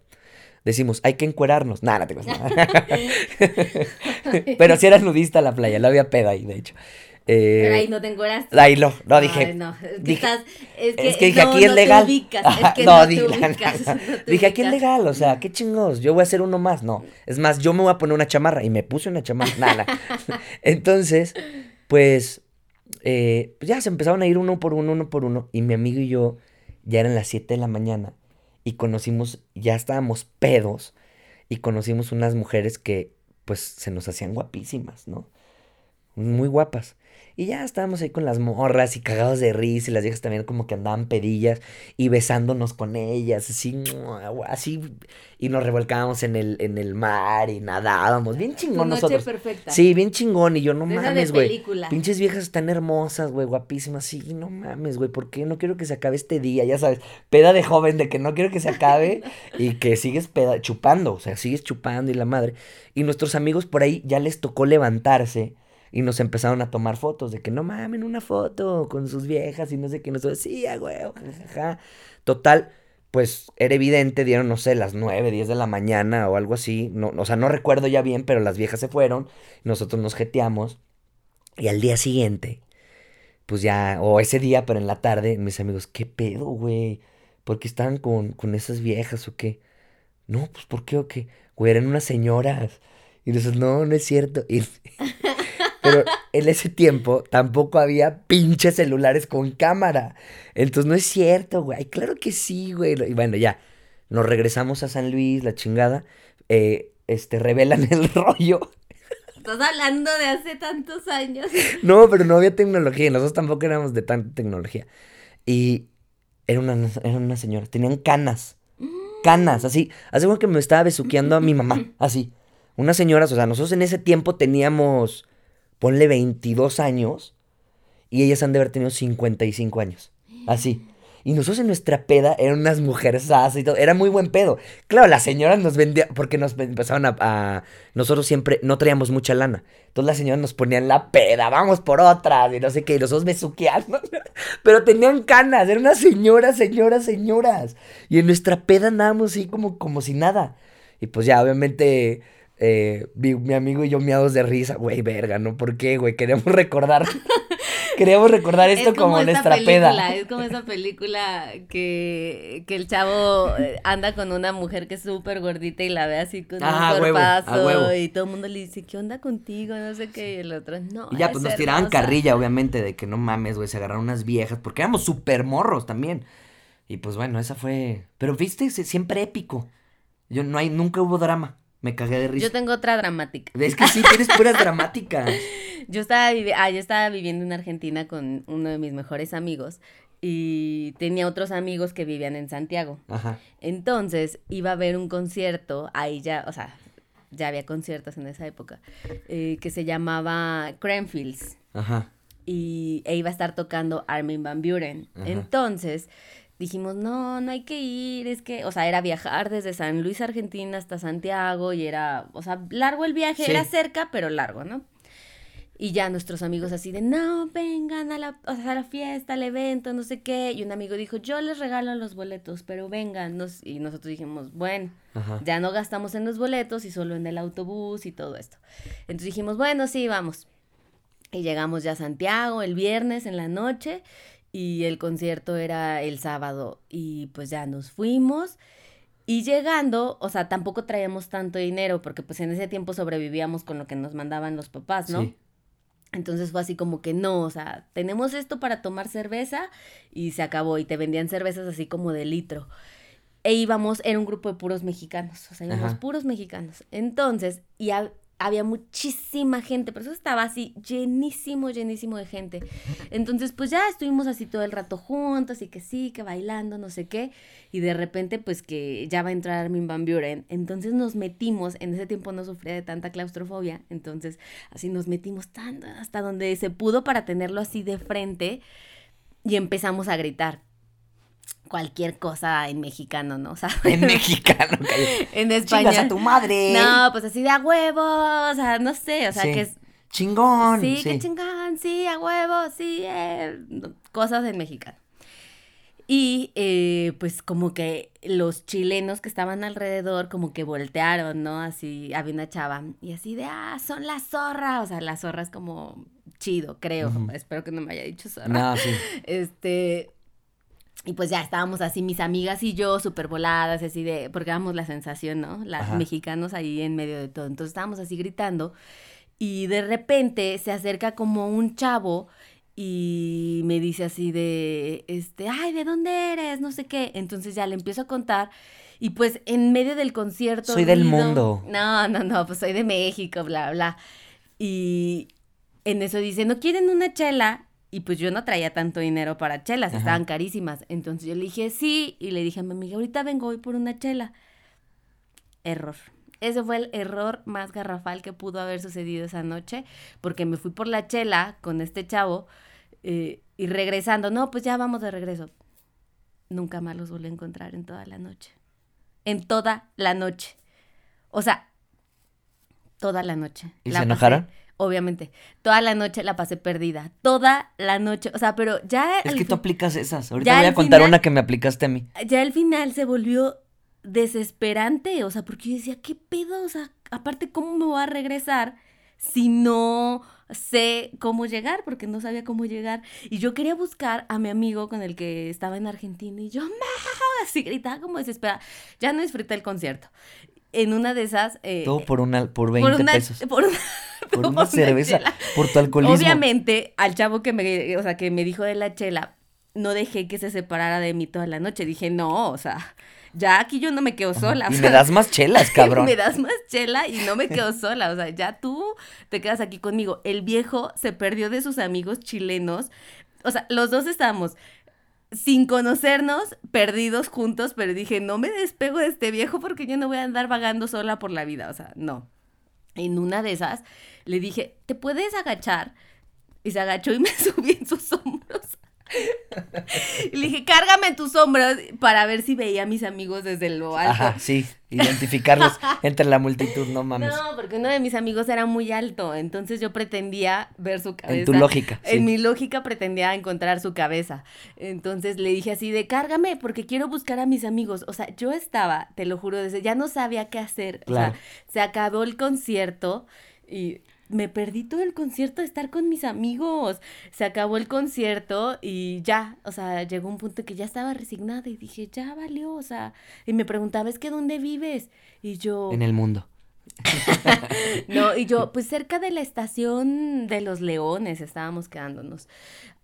A: decimos, hay que encuerarnos. Nada, no te nada. [laughs] [laughs] Pero si era nudista la playa, no había peda ahí, de hecho. Eh,
B: Pero ahí no te encueraste.
A: Ahí no, no dije.
B: Ay, no, es que
A: dije-
B: estás- es que,
A: es que dije,
B: no,
A: aquí es legal. No, dije, aquí es legal, o sea, qué chingos, yo voy a hacer uno más, no. Es más, yo me voy a poner una chamarra y me puse una chamarra, [laughs] nada. Entonces, pues, eh, pues ya se empezaron a ir uno por uno, uno por uno, y mi amigo y yo ya eran las 7 de la mañana y conocimos, ya estábamos pedos y conocimos unas mujeres que, pues, se nos hacían guapísimas, ¿no? Muy guapas. Y ya estábamos ahí con las morras y cagados de risa y las viejas también como que andaban pedillas y besándonos con ellas, así, así, y nos revolcábamos en el, en el mar y nadábamos, bien chingón
B: noche
A: nosotros.
B: perfecta.
A: Sí, bien chingón y yo no
B: De
A: mames, güey. Pinches viejas tan hermosas, güey, guapísimas, sí, no mames, güey, ¿por qué no quiero que se acabe este día? Ya sabes, peda de joven de que no quiero que se acabe [laughs] y que sigues peda chupando, o sea, sigues chupando y la madre. Y nuestros amigos por ahí ya les tocó levantarse y nos empezaron a tomar fotos de que no mamen una foto con sus viejas y no sé qué, nosotros, sí, a güey, jajaja. Total, pues era evidente, dieron, no sé, las 9, 10 de la mañana o algo así, no, o sea, no recuerdo ya bien, pero las viejas se fueron, nosotros nos jeteamos y al día siguiente, pues ya, o ese día, pero en la tarde, mis amigos, ¿qué pedo, güey? ¿Por qué estaban con, con esas viejas o qué? No, pues ¿por qué o qué? Güey, eran unas señoras. Y nosotros, no, no es cierto. Y- [laughs] pero en ese tiempo tampoco había pinches celulares con cámara. Entonces no es cierto, güey. Claro que sí, güey. Y bueno, ya. Nos regresamos a San Luis, la chingada. eh, este, revelan el [laughs] rollo.
B: Estás hablando de hace tantos años. [laughs]
A: No, pero no había tecnología. y Nosotros tampoco éramos de tanta tecnología. Y era una, era una señora. Tenían canas. Canas, así. Hace como que me estaba besuqueando a mi mamá. [laughs] Así. Unas señoras, o sea, nosotros en ese tiempo teníamos, ponle 22 años. Y ellas han de haber tenido 55 años. Así. Y nosotros en nuestra peda eran unas mujeres y todo. Era muy buen pedo. Claro, las señoras nos vendían, porque nos empezaban a, a- Nosotros siempre no traíamos mucha lana. Entonces las señoras nos ponían la peda, vamos por otras, y no sé qué, y nosotros besuqueando. [laughs] Pero tenían canas, eran unas señoras, señoras, señoras. Y en nuestra peda andábamos así como, como si nada. Y pues ya, obviamente, eh, mi, mi amigo y yo miados de risa. Güey, verga, ¿no? ¿Por qué, güey? Queremos recordar. [laughs] queremos recordar esto
B: es
A: como, nuestra
B: película,
A: peda.
B: Es como esa película que, que el chavo eh, anda con una mujer que es súper gordita y la ve así con
A: Ah,
B: un cuerpazo y todo el mundo le dice, ¿qué onda contigo? No sé qué, y el otro, no,
A: Y ya,
B: es
A: pues nos tiraban
B: hermosa".
A: carrilla, obviamente, de que no mames, güey, se agarraron unas viejas, porque éramos súper morros también. Y pues bueno, esa fue. Pero viste, siempre épico. Yo no hay, nunca hubo drama. Me cagué de risa.
B: Yo tengo otra dramática.
A: Es que sí, tienes puras [laughs] dramáticas.
B: Yo estaba, ah, yo estaba viviendo en Argentina con uno de mis mejores amigos y tenía otros amigos que vivían en Santiago.
A: Ajá.
B: Entonces iba a haber un concierto, ahí ya, o sea, ya había conciertos en esa época, eh, que se llamaba Cranfields
A: Ajá.
B: y e iba a estar tocando Armin Van Buren.
A: Ajá.
B: Entonces dijimos, no, no hay que ir, es que, o sea, era viajar desde San Luis, Argentina hasta Santiago y era, o sea, largo el viaje,
A: Sí.
B: era cerca, pero largo, ¿no? Y ya nuestros amigos así de, no, vengan a la, o sea, a la fiesta, al evento, no sé qué. Y un amigo dijo, yo les regalo los boletos, pero vengan. Nos- y nosotros dijimos, bueno,
A: Ajá.
B: ya no gastamos en los boletos y solo en el autobús y todo esto. Entonces dijimos, bueno, sí, vamos. Y llegamos ya a Santiago el viernes en la noche y el concierto era el sábado y pues ya nos fuimos Y llegando, o sea, tampoco traíamos tanto dinero porque pues en ese tiempo sobrevivíamos con lo que nos mandaban los papás, ¿no?
A: Sí.
B: Entonces fue así como que no, o sea, tenemos esto para tomar cerveza y se acabó y te vendían cervezas así como de litro. E íbamos, era un grupo de puros mexicanos, o sea, íbamos
A: Ajá.
B: puros mexicanos. Entonces, y ha- había muchísima gente, pero eso estaba así llenísimo, llenísimo de gente. Entonces, pues ya estuvimos así todo el rato juntos y que sí, que bailando, no sé qué. Y de repente, pues que ya va a entrar Armin Van Buren. Entonces nos metimos, en ese tiempo no sufría de tanta claustrofobia, entonces así nos metimos tanto hasta donde se pudo para tenerlo así de frente y empezamos a gritar. Cualquier cosa en mexicano, ¿no? [laughs] O sea,
A: En mexicano,
B: en español.
A: a tu madre.
B: No, pues así de a huevo, o sea, no sé, o sea,
A: Sí.
B: que es
A: Chingón.
B: Sí, qué chingón, sí, a huevo, sí, eh, cosas en mexicano. Y eh, pues como que los chilenos que estaban alrededor como que voltearon, ¿no? Así, había una chava y así de, ah, son la zorra, o sea, la zorra es como chido, creo, espero que no me haya dicho zorra.
A: No, sí. [laughs]
B: Este, y pues ya estábamos así, mis amigas y yo, súper voladas, así de, porque éramos la sensación, ¿no? Las mexicanos ahí en medio de todo. Entonces estábamos así gritando y de repente se acerca como un chavo y me dice así de, este, ay, ¿de dónde eres? No sé qué. Entonces ya le empiezo a contar y pues en medio del concierto.
A: Soy del mundo.
B: No, no, no, pues soy de México, bla, bla. Y en eso dice, ¿no quieren una chela? Y pues yo no traía tanto dinero para chelas,
A: Ajá.
B: estaban carísimas. Entonces yo le dije, sí, y le dije a mi amiga, ahorita vengo, voy por una chela. Error. Ese fue el error más garrafal que pudo haber sucedido esa noche, porque me fui por la chela con este chavo eh, y regresando, no, pues ya vamos de regreso. Nunca más los volví a encontrar en toda la noche. En toda la noche. O sea, toda la noche.
A: ¿Y
B: La
A: se
B: pasé-
A: enojaron?
B: Obviamente. Toda la noche la pasé perdida. Toda la noche. O sea, pero ya.
A: Es que tú aplicas esas. Ahorita voy a contar
B: final-
A: una que me aplicaste a mí.
B: ya al final se volvió desesperante, o sea, porque yo decía, ¿qué pedo? O sea, aparte, ¿cómo me voy a regresar si no sé cómo llegar? Porque no sabía cómo llegar. Y yo quería buscar a mi amigo con el que estaba en Argentina y yo, ¡No! Así gritaba como desesperada. Ya no disfruté el concierto. En una de esas... eh,
A: Todo por una, por 20 [laughs]
B: por una, [laughs]
A: pesos. [laughs]
B: Por una,
A: Por cerveza.
B: chela.
A: Por tu alcoholismo.
B: Obviamente, al chavo que me, o sea, que me dijo de la chela, no dejé que se separara de mí toda la noche. Dije, no, o sea, ya aquí yo no me quedo sola.
A: Y
B: sea,
A: me das más chelas, cabrón.
B: me das más chela y no me quedo sola. O sea, ya tú te quedas aquí conmigo. El viejo se perdió de sus amigos chilenos. O sea, los dos estábamos sin conocernos, perdidos juntos, pero dije, no me despego de este viejo porque yo no voy a andar vagando sola por la vida. O sea, no. En una de esas le dije, ¿te puedes agachar? Y se agachó y me [laughs] subí en sus. Y le dije, cárgame en tus hombros para ver si veía a mis amigos desde lo alto.
A: Ajá, sí. Identificarlos [laughs] entre la multitud, no mames.
B: No, porque uno de mis amigos era muy alto, entonces yo pretendía ver su cabeza.
A: en tu lógica. sí.
B: En mi lógica pretendía encontrar su cabeza. Entonces le dije así de cárgame porque quiero buscar a mis amigos. O sea, yo estaba, te lo juro, desde ya no sabía qué hacer.
A: Claro.
B: O sea, se acabó el concierto y me perdí todo el concierto de estar con mis amigos. Se acabó el concierto y ya, o sea, llegó un punto que ya estaba resignada y dije, ya valió, o sea, y me preguntaba, es que ¿dónde vives? Y yo...
A: En el mundo. [laughs]
B: No, y yo, pues cerca de la estación de los Leones estábamos quedándonos.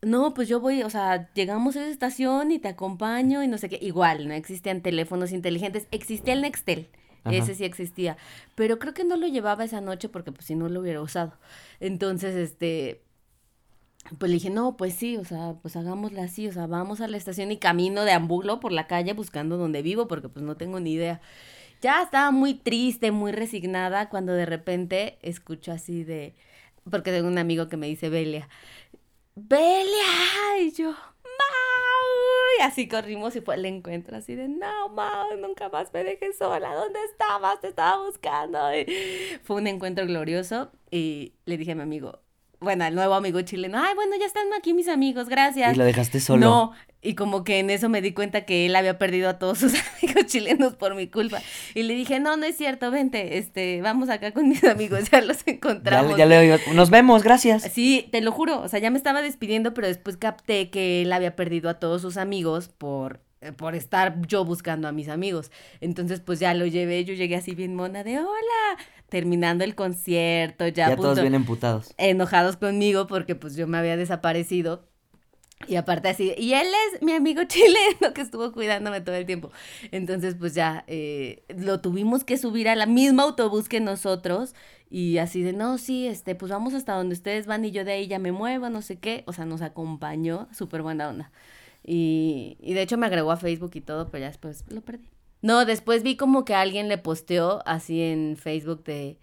B: No, pues yo voy, o sea, llegamos a esa estación y te acompaño y no sé qué. Igual, no existían teléfonos inteligentes, existía el Nextel. Ese sí existía. Pero creo que no lo llevaba esa noche porque pues si no lo hubiera usado. Entonces, este, pues le dije, no, pues sí, o sea, pues hagámosla así, o sea, vamos a la estación y camino deambulo por la calle buscando donde vivo porque pues no tengo ni idea. Ya estaba muy triste, muy resignada cuando de repente escucho así de, porque tengo un amigo que me dice Belia, Belia, y yo, así corrimos y fue el encuentro así de, no, Mau, nunca más me dejes sola, ¿dónde estabas? Te estaba buscando. Y fue un encuentro glorioso y le dije a mi amigo, bueno, al nuevo amigo chileno, ay, bueno, ya están aquí mis amigos, gracias.
A: Y lo dejaste solo.
B: No, y como que en eso me di cuenta que él había perdido a todos [laughs] sus amigos chilenos por mi culpa. Y le dije, no, no es cierto, vente, este, vamos acá con mis amigos, ya los [laughs] encontramos.
A: ya le digo, nos vemos, gracias.
B: Sí, te lo juro, o sea, ya me estaba despidiendo, pero después capté que él había perdido a todos sus amigos por eh, por estar yo buscando a mis amigos. Entonces, pues ya lo llevé, yo llegué así bien mona de hola, terminando el concierto, ya,
A: Ya todos bien emputados.
B: enojados conmigo porque pues yo me había desaparecido. Y aparte así, y él es mi amigo [laughs] chileno que estuvo cuidándome todo el tiempo. Entonces, pues ya eh, lo tuvimos que subir a la misma autobús que nosotros. Y así de, no, sí, este, pues vamos hasta donde ustedes van y yo de ahí ya me muevo, no sé qué. O sea, nos acompañó, súper buena onda. Y, y de hecho me agregó a Facebook y todo, pero ya después lo perdí. No, después vi como que alguien le posteó así en Facebook de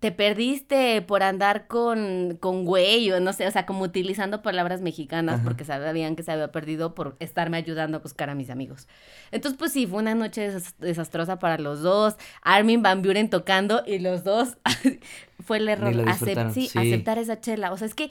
B: te perdiste por andar con, con güey, o no sé, o sea, como utilizando palabras mexicanas
A: Ajá.
B: porque sabían que se había perdido por estarme ayudando a buscar a mis amigos. Entonces, pues sí, fue una noche desas- desastrosa para los dos. Armin Van Buren tocando y los dos [laughs] fue el error.
A: Lo
B: sí,
A: sí.
B: aceptar esa chela. O sea, es que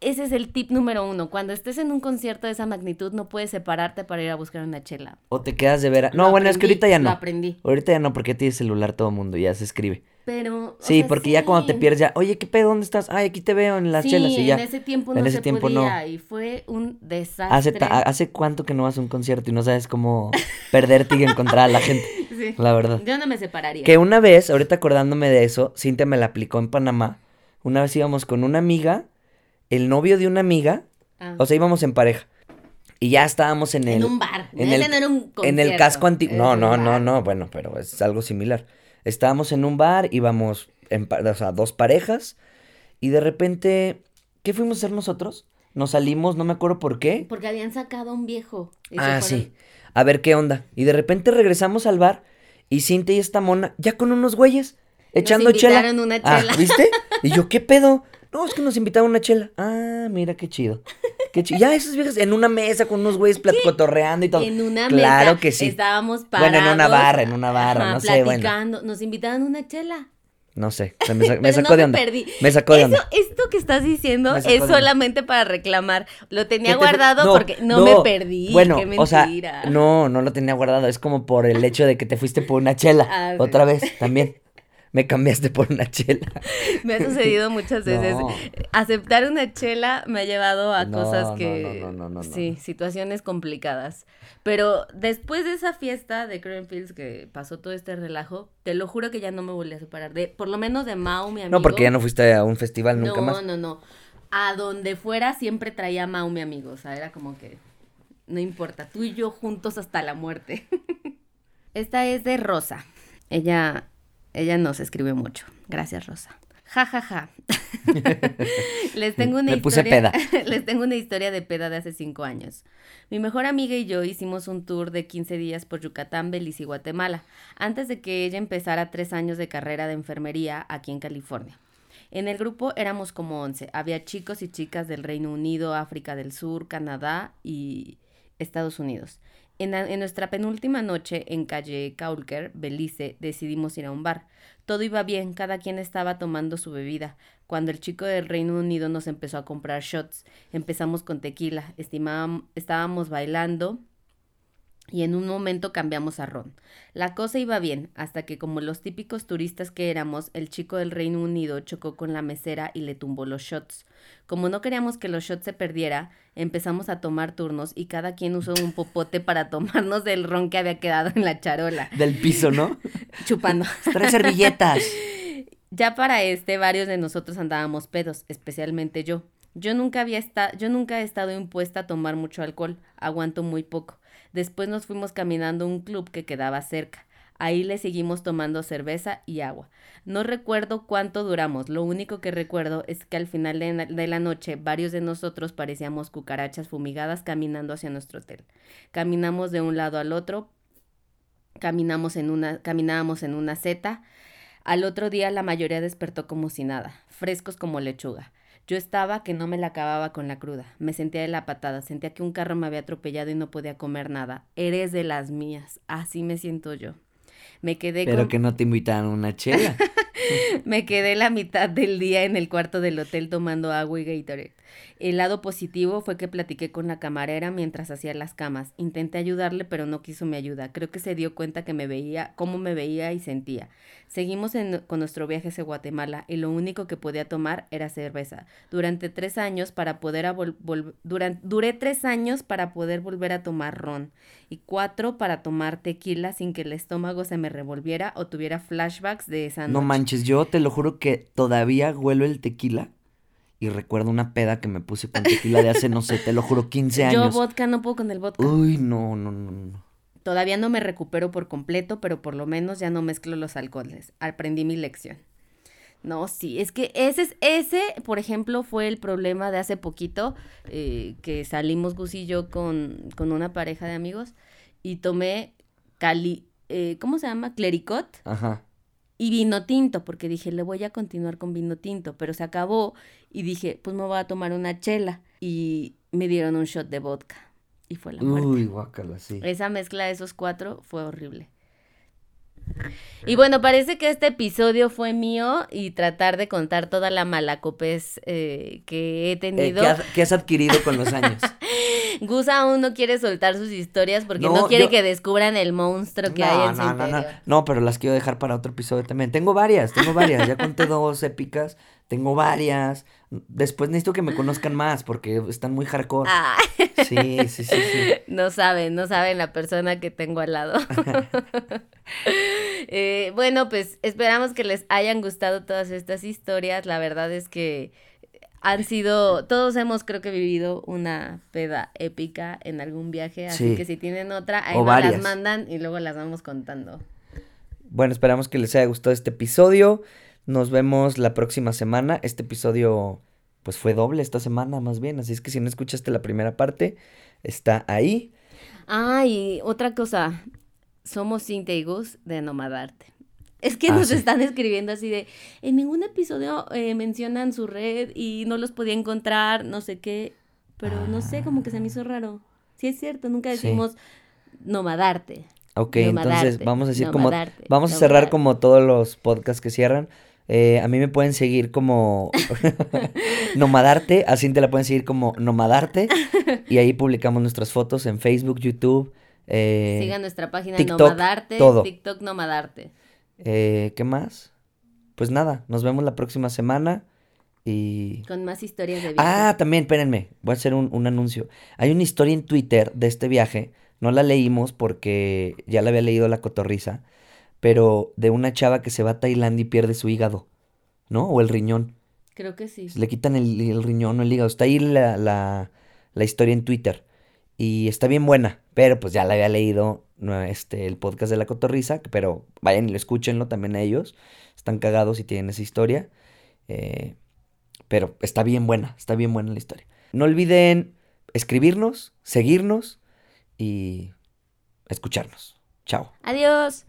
B: ese es el tip número uno. Cuando estés en un concierto de esa magnitud, no puedes separarte para ir a buscar una chela.
A: O te quedas de ver. No,
B: Lo
A: bueno, es que ahorita ya
B: Lo
A: no.
B: aprendí.
A: Ahorita ya no, porque tiene celular todo el mundo, ya se escribe.
B: Pero.
A: Sí,
B: sea,
A: porque ya cuando te pierdes ya, oye, ¿qué pedo? ¿Dónde estás? Ay, aquí te veo en las
B: sí,
A: chelas y ya.
B: en ese tiempo no
A: En ese
B: se
A: tiempo no.
B: podía y fue un desastre.
A: Hace, ¿Hace cuánto que no vas a un concierto y no sabes cómo perderte y encontrar a la gente? [laughs]
B: Sí.
A: La verdad.
B: Yo no me separaría.
A: Que una vez, ahorita acordándome de eso, Cintia me la aplicó en Panamá. Una vez íbamos con una amiga, el novio de una amiga,
B: Ah,
A: o sea, íbamos en pareja. Y ya estábamos en el...
B: en un bar.
A: en
B: Ese
A: el-
B: no era un
A: En el
B: concierto,
A: casco antiguo. No, no, no, no, bueno, pero es algo similar. Estábamos en un bar, íbamos, en, o sea, dos parejas, y de repente, ¿qué fuimos a hacer nosotros? Nos salimos, no me acuerdo por qué.
B: Porque habían sacado a un viejo.
A: Ah, sí. A ver qué onda. Y de repente regresamos al bar, y Cintia y esta mona, ya con unos güeyes, echando chela.
B: invitaron una
A: Ah,
B: chela.
A: ¿viste? [laughs] Y yo, ¿qué pedo? No, es que nos invitaron una chela. Ah, mira qué chido. Qué chido. Ya esas viejas en una mesa con unos güeyes cotorreando y todo.
B: En una
A: Claro
B: mesa
A: que sí.
B: estábamos parados.
A: Bueno, en una barra, en una barra,
B: ajá,
A: no sé, bueno.
B: platicando. Nos invitaron una chela.
A: No sé, se me, [laughs] sa- me
B: Pero
A: sacó
B: no
A: de
B: me
A: onda.
B: perdí.
A: Me sacó de
B: Eso,
A: onda.
B: esto que estás diciendo es solamente para reclamar. Lo tenía
A: ¿Qué te fue-
B: guardado
A: No,
B: porque no, me perdí.
A: Bueno,
B: Qué
A: o sea,
B: mentira.
A: no, no lo tenía guardado. Es como por el hecho de que te fuiste por una chela. [laughs]
B: Ah, sí.
A: Otra vez, también. Me cambiaste por una chela. [laughs]
B: Me ha sucedido muchas veces.
A: No.
B: Aceptar una chela me ha llevado a
A: No,
B: cosas
A: no,
B: que...
A: no, no, no, no,
B: sí,
A: no.
B: situaciones complicadas. Pero después de esa fiesta de Fields que pasó todo este relajo, te lo juro que ya no me volví a separar. De, por lo menos de Mau, mi amigo.
A: No, porque ya no fuiste a un festival nunca
B: no,
A: más.
B: No, no, A donde fuera siempre traía a Mau, mi amigo. O sea, era como que... No importa, tú y yo juntos hasta la muerte. [laughs] Esta es de Rosa. Ella, ella nos escribe mucho. Gracias, Rosa. Ja, ja, ja. [laughs] Les tengo una
A: Me puse
B: historia. [laughs] Les tengo una historia de peda de hace cinco años. Mi mejor amiga y yo hicimos un tour de 15 días por Yucatán, Belice y Guatemala, antes de que ella empezara tres años de carrera de enfermería aquí en California. En el grupo éramos como 11. Había chicos y chicas del Reino Unido, África del Sur, Canadá y Estados Unidos. En, nuestra penúltima noche en calle Caulker, Belice, decidimos ir a un bar. Todo iba bien, cada quien estaba tomando su bebida. Cuando el chico del Reino Unido nos empezó a comprar shots, empezamos con tequila, estimábam- estábamos bailando y en un momento cambiamos a ron. La cosa iba bien, hasta que como los típicos turistas que éramos, el chico del Reino Unido chocó con la mesera y le tumbó los shots. Como no queríamos que los shots se perdiera, empezamos a tomar turnos y cada quien usó un popote para tomarnos del ron que había quedado en la charola,
A: Del piso, ¿no? [laughs]
B: chupando.
A: Tres servilletas.
B: Ya para este, varios de nosotros andábamos pedos, especialmente yo. Yo nunca había esta- yo nunca he estado impuesta a tomar mucho alcohol, aguanto muy poco. Después nos fuimos caminando a un club que quedaba cerca. Ahí le seguimos tomando cerveza y agua. No recuerdo cuánto duramos, lo único que recuerdo es que al final de, la noche varios de nosotros parecíamos cucarachas fumigadas caminando hacia nuestro hotel. Caminamos de un lado al otro, caminamos en una, caminábamos en una seta, al otro día la mayoría despertó como si nada, frescos como lechuga. Yo estaba que no me la acababa con la cruda. Me sentía de la patada, sentía que un carro me había atropellado y no podía comer nada. Eres de las mías, así me siento yo. Me quedé
A: Pero
B: con-
A: que no te invitaron a una chela. [laughs]
B: me quedé la mitad del día en el cuarto del hotel tomando agua y Gatorade. El lado positivo fue que platiqué con la camarera mientras hacía las camas. Intenté ayudarle, pero no quiso mi ayuda. Creo que se dio cuenta que me veía, cómo me veía y sentía. Seguimos con nuestro viaje hacia Guatemala y lo único que podía tomar era cerveza. Durante tres años para poder durante, duré tres años para poder volver a tomar ron y cuatro para tomar tequila sin que el estómago se me revolviera o tuviera flashbacks de esa noche.
A: No manches, yo te lo juro que todavía huelo el tequila y recuerdo una peda que me puse con tequila de hace, no sé, te lo juro, 15 años.
B: Yo vodka no puedo con el vodka.
A: Uy, no, no, no, no.
B: Todavía no me recupero por completo, pero por lo menos ya no mezclo los alcoholes. Aprendí mi lección. No, sí, es que ese, es, ese, por ejemplo, fue el problema de hace poquito, eh, que salimos Gus y yo con, con, una pareja de amigos y tomé cali, eh, ¿cómo se llama? Clericot. Ajá y vino tinto, porque dije, le voy a continuar con vino tinto, pero se acabó y dije, pues me voy a tomar una chela y me dieron un shot de vodka y fue la muerte.
A: Uy, guácala, sí.
B: Esa mezcla de esos cuatro fue horrible. Y bueno, parece que este episodio fue mío y tratar de contar toda la malacopez eh, que he eh, tenido.
A: que, has, adquirido con los años. [laughs]
B: Gus aún no quiere soltar sus historias porque no, quiere que descubran el monstruo que hay en su no,
A: No, no, no, pero las quiero dejar para otro episodio también. Tengo varias, tengo varias. Ya conté [laughs] dos épicas, tengo varias. Después necesito que me conozcan más porque están muy hardcore. Ah. Sí, sí, sí, sí. [laughs]
B: No saben, no saben la persona que tengo al lado. [laughs] Eh, bueno, pues esperamos que les hayan gustado todas estas historias. La verdad es que han sido, todos hemos creo que vivido una peda épica en algún viaje, así que si tienen otra, ahí las mandan y luego las vamos contando.
A: Bueno, esperamos que les haya gustado este episodio. Nos vemos la próxima semana. Este episodio pues fue doble esta semana más bien, así es que si no escuchaste la primera parte, está ahí.
B: Ah, y otra cosa, somos Cintia y Gus de Nomadarte. Es que ah, nos están escribiendo así de, en ningún episodio eh, mencionan su red y no los podía encontrar, no sé qué, pero no sé, como que se me hizo raro. Sí es cierto, nunca decimos nomadarte.
A: Ok, entonces vamos a decir como, vamos a cerrar como todos los podcasts que cierran. Eh, a mí me pueden seguir como [laughs] Nomadarte, a Cintia la pueden seguir como Nomadarte y ahí publicamos nuestras fotos en Facebook, YouTube.
B: Eh, Sigan nuestra página Nomadarte, todo. TikTok Nomadarte.
A: Eh, ¿Qué más? Pues nada, nos vemos la próxima semana y...
B: Con más historias de
A: viaje. Ah, también, espérenme, voy a hacer un, un anuncio. Hay una historia en Twitter de este viaje, no la leímos porque ya la había leído la cotorriza, pero de una chava que se va a Tailandia y pierde su hígado, ¿no? O el riñón.
B: Creo que sí.
A: Le quitan el, el riñón o el hígado. Está ahí la, la, la historia en Twitter. Y está bien buena, pero pues ya la había leído este, el podcast de la cotorriza, pero vayan y lo escúchenlo también a ellos. Están cagados y tienen esa historia. Eh, pero está bien buena, está bien buena la historia. No olviden escribirnos, seguirnos y escucharnos. Chao.
B: Adiós.